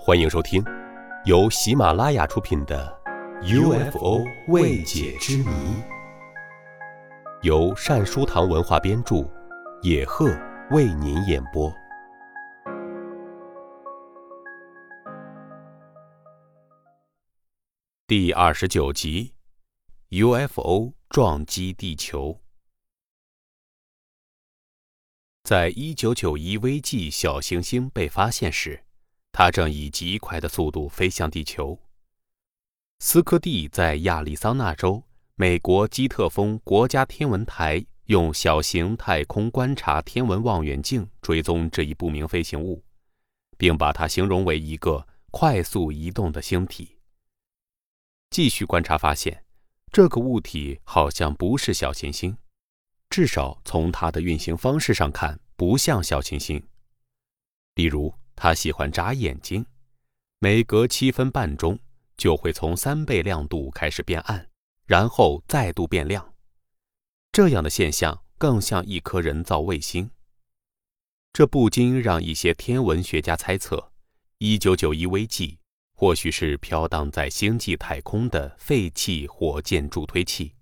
欢迎收听由喜马拉雅出品的《UFO 未解之谜》，由善书堂文化编著，野鹤为您演播。第二十九集：UFO 撞击地球。在一九九一 VG 小行星被发现时，它正以极快的速度飞向地球。斯科蒂在亚利桑那州美国基特峰国家天文台用小型太空观察天文望远镜追踪这一不明飞行物，并把它形容为一个快速移动的星体。继续观察发现，这个物体好像不是小行星。至少从它的运行方式上看，不像小行星。例如，它喜欢眨眼睛，每隔七分半钟就会从三倍亮度开始变暗，然后再度变亮。这样的现象更像一颗人造卫星。这不禁让一些天文学家猜测，1991 VG 或许是飘荡在星际太空的废弃火箭助推器。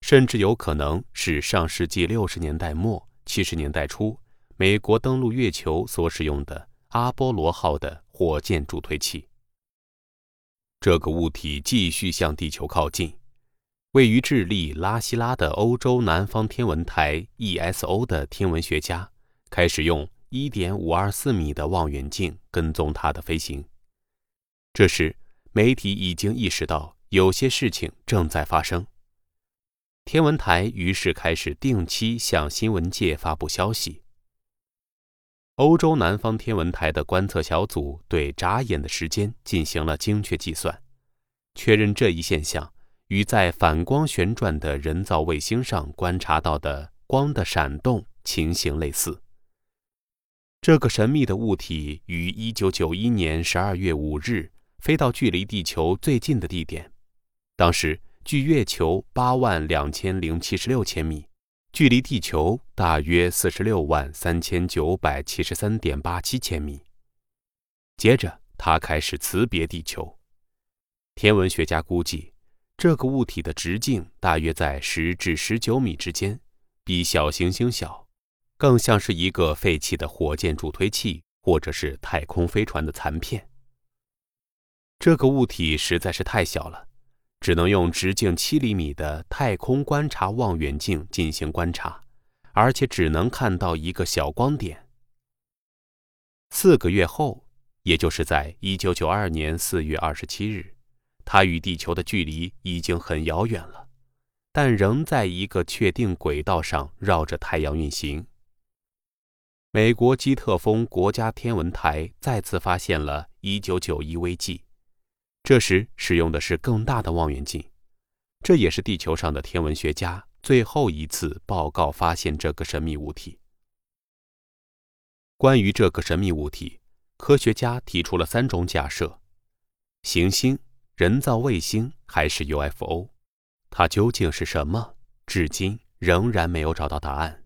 甚至有可能是上世纪六十年代末、七十年代初美国登陆月球所使用的阿波罗号的火箭助推器。这个物体继续向地球靠近，位于智利拉希拉的欧洲南方天文台 （ESO） 的天文学家开始用一点五二四米的望远镜跟踪它的飞行。这时，媒体已经意识到有些事情正在发生。天文台于是开始定期向新闻界发布消息。欧洲南方天文台的观测小组对眨眼的时间进行了精确计算，确认这一现象与在反光旋转的人造卫星上观察到的光的闪动情形类似。这个神秘的物体于1991年12月5日飞到距离地球最近的地点，当时。距月球八万两千零七十六千米，距离地球大约四十六万三千九百七十三点八七千米。接着，它开始辞别地球。天文学家估计，这个物体的直径大约在十至十九米之间，比小行星小，更像是一个废弃的火箭助推器或者是太空飞船的残片。这个物体实在是太小了。只能用直径七厘米的太空观察望远镜进行观察，而且只能看到一个小光点。四个月后，也就是在一九九二年四月二十七日，它与地球的距离已经很遥远了，但仍在一个确定轨道上绕着太阳运行。美国基特峰国家天文台再次发现了一九九一 VG。这时使用的是更大的望远镜，这也是地球上的天文学家最后一次报告发现这个神秘物体。关于这个神秘物体，科学家提出了三种假设：行星、人造卫星还是 UFO？它究竟是什么？至今仍然没有找到答案。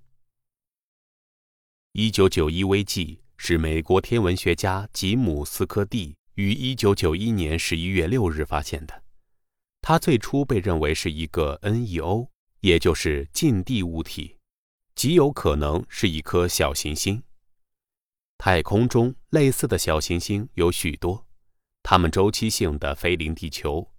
一九九一 VG 是美国天文学家吉姆斯科蒂。于一九九一年十一月六日发现的，它最初被认为是一个 NEO，也就是近地物体，极有可能是一颗小行星。太空中类似的小行星有许多，它们周期性的飞临地球，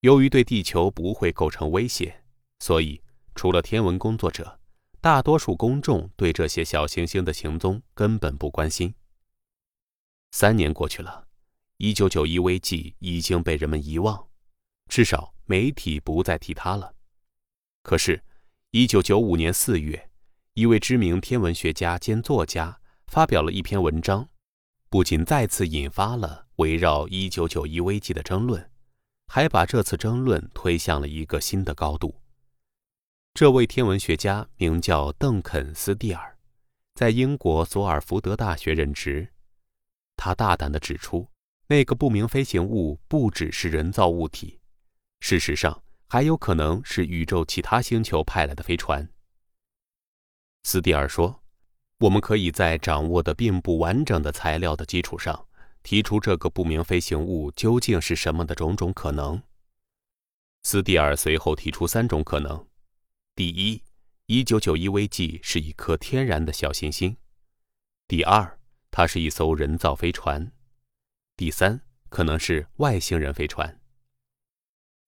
由于对地球不会构成威胁，所以除了天文工作者，大多数公众对这些小行星的行踪根本不关心。三年过去了。一九九一危机已经被人们遗忘，至少媒体不再提它了。可是，一九九五年四月，一位知名天文学家兼作家发表了一篇文章，不仅再次引发了围绕一九九一危机的争论，还把这次争论推向了一个新的高度。这位天文学家名叫邓肯斯蒂尔，在英国索尔福德大学任职。他大胆地指出。那个不明飞行物不只是人造物体，事实上还有可能是宇宙其他星球派来的飞船。斯蒂尔说：“我们可以在掌握的并不完整的材料的基础上，提出这个不明飞行物究竟是什么的种种可能。斯蒂尔随后提出三种可能：第一，1991 VG 是一颗天然的小行星；第二，它是一艘人造飞船；第三，可能是外星人飞船。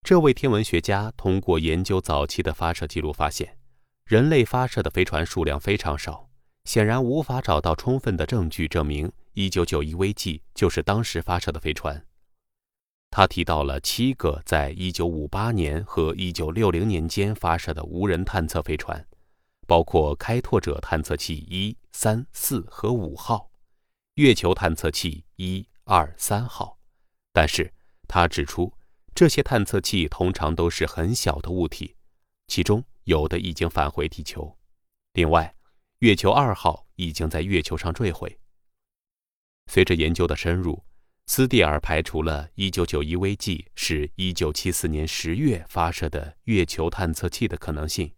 这位天文学家通过研究早期的发射记录发现，人类发射的飞船数量非常少，显然无法找到充分的证据证明1991 VG 就是当时发射的飞船。他提到了七个在1958年和1960年间发射的无人探测飞船，包括开拓者探测器一、三、四和五号，月球探测器一、二、三号。但是他指出，这些探测器通常都是很小的物体，其中有的已经返回地球。另外，月球二号已经在月球上坠毁。随着研究的深入。斯蒂尔排除了1991 VG 是1974年10月发射的月球探测器的可能性，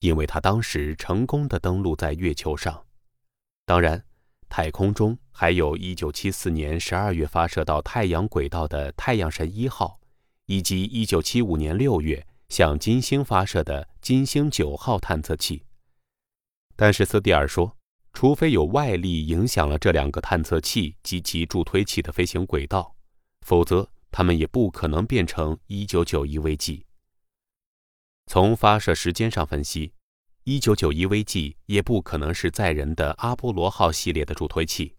因为他当时成功的登陆在月球上。当然，太空中还有1974年12月发射到太阳轨道的太阳神一号，以及1975年6月向金星发射的金星九号探测器。但是斯蒂尔说。除非有外力影响了这两个探测器及其助推器的飞行轨道，否则它们也不可能变成1991 VG。从发射时间上分析，1991 VG 也不可能是载人的阿波罗号系列的助推器，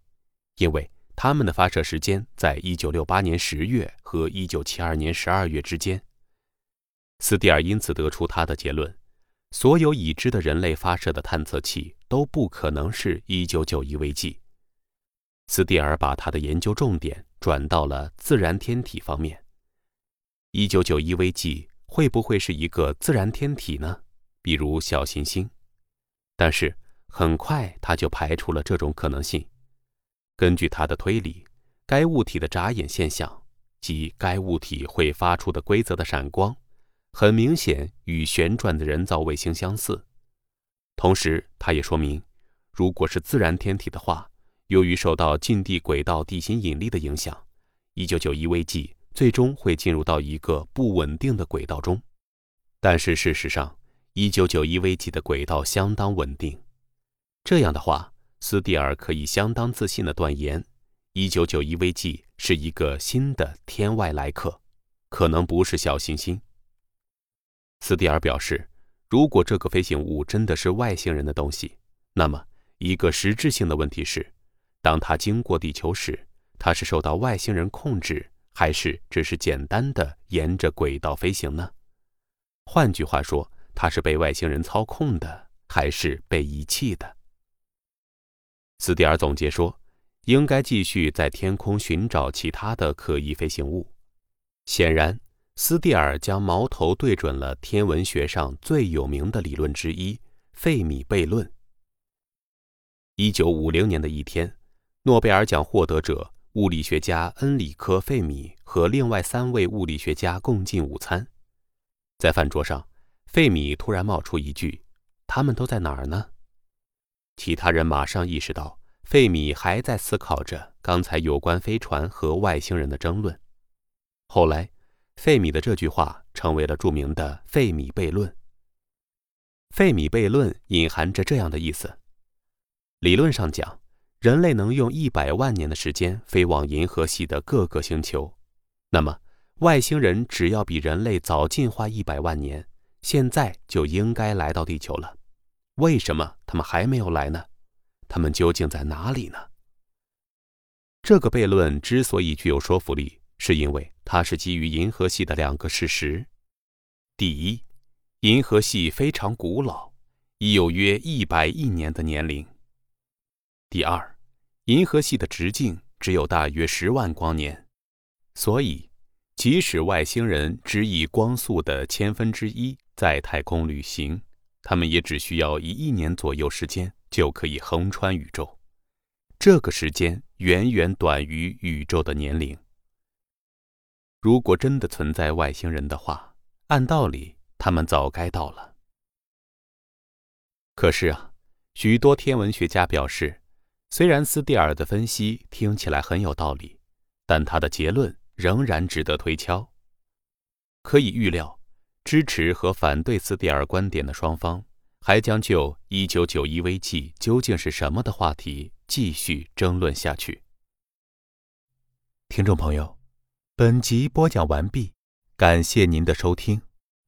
因为它们的发射时间在1968年10月和1972年12月之间。斯蒂尔因此得出他的结论。所有已知的人类发射的探测器都不可能是1991 VG。斯蒂尔把他的研究重点转到了自然天体方面。1991 VG 会不会是一个自然天体呢？比如小行星？但是很快他就排除了这种可能性。根据他的推理，该物体的眨眼现象及该物体会发出的规则的闪光。很明显与旋转的人造卫星相似，同时，他也说明，如果是自然天体的话，由于受到近地轨道地心引力的影响，1991 VG 最终会进入到一个不稳定的轨道中。但是事实上，1991 VG 的轨道相当稳定。这样的话，斯蒂尔可以相当自信地断言，1991 VG 是一个新的天外来客，可能不是小行星。斯蒂尔表示，如果这个飞行物真的是外星人的东西，那么一个实质性的问题是：当它经过地球时，它是受到外星人控制，还是只是简单的沿着轨道飞行呢？换句话说，它是被外星人操控的，还是被遗弃的？斯蒂尔总结说，应该继续在天空寻找其他的可疑飞行物。显然。斯蒂尔将矛头对准了天文学上最有名的理论之一——费米悖论。一九五零年的一天，诺贝尔奖获得者物理学家恩里科·费米和另外三位物理学家共进午餐。在饭桌上，费米突然冒出一句：“他们都在哪儿呢？”其他人马上意识到，费米还在思考着刚才有关飞船和外星人的争论。后来。费米的这句话成为了著名的费米悖论。费米悖论隐含着这样的意思：理论上讲，人类能用一百万年的时间飞往银河系的各个星球，那么外星人只要比人类早进化一百万年，现在就应该来到地球了。为什么他们还没有来呢？他们究竟在哪里呢？这个悖论之所以具有说服力。是因为它是基于银河系的两个事实：第一，银河系非常古老，已有约一百亿年的年龄；第二，银河系的直径只有大约十万光年，所以即使外星人只以光速的千分之一在太空旅行，他们也只需要一亿年左右时间就可以横穿宇宙。这个时间远远短于宇宙的年龄。如果真的存在外星人的话，按道理他们早该到了。可是啊，许多天文学家表示，虽然斯蒂尔的分析听起来很有道理，但他的结论仍然值得推敲。可以预料，支持和反对斯蒂尔观点的双方还将就“一九九一危机究竟是什么”的话题继续争论下去。听众朋友，本集播讲完毕，感谢您的收听，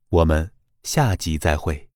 我们下集再会。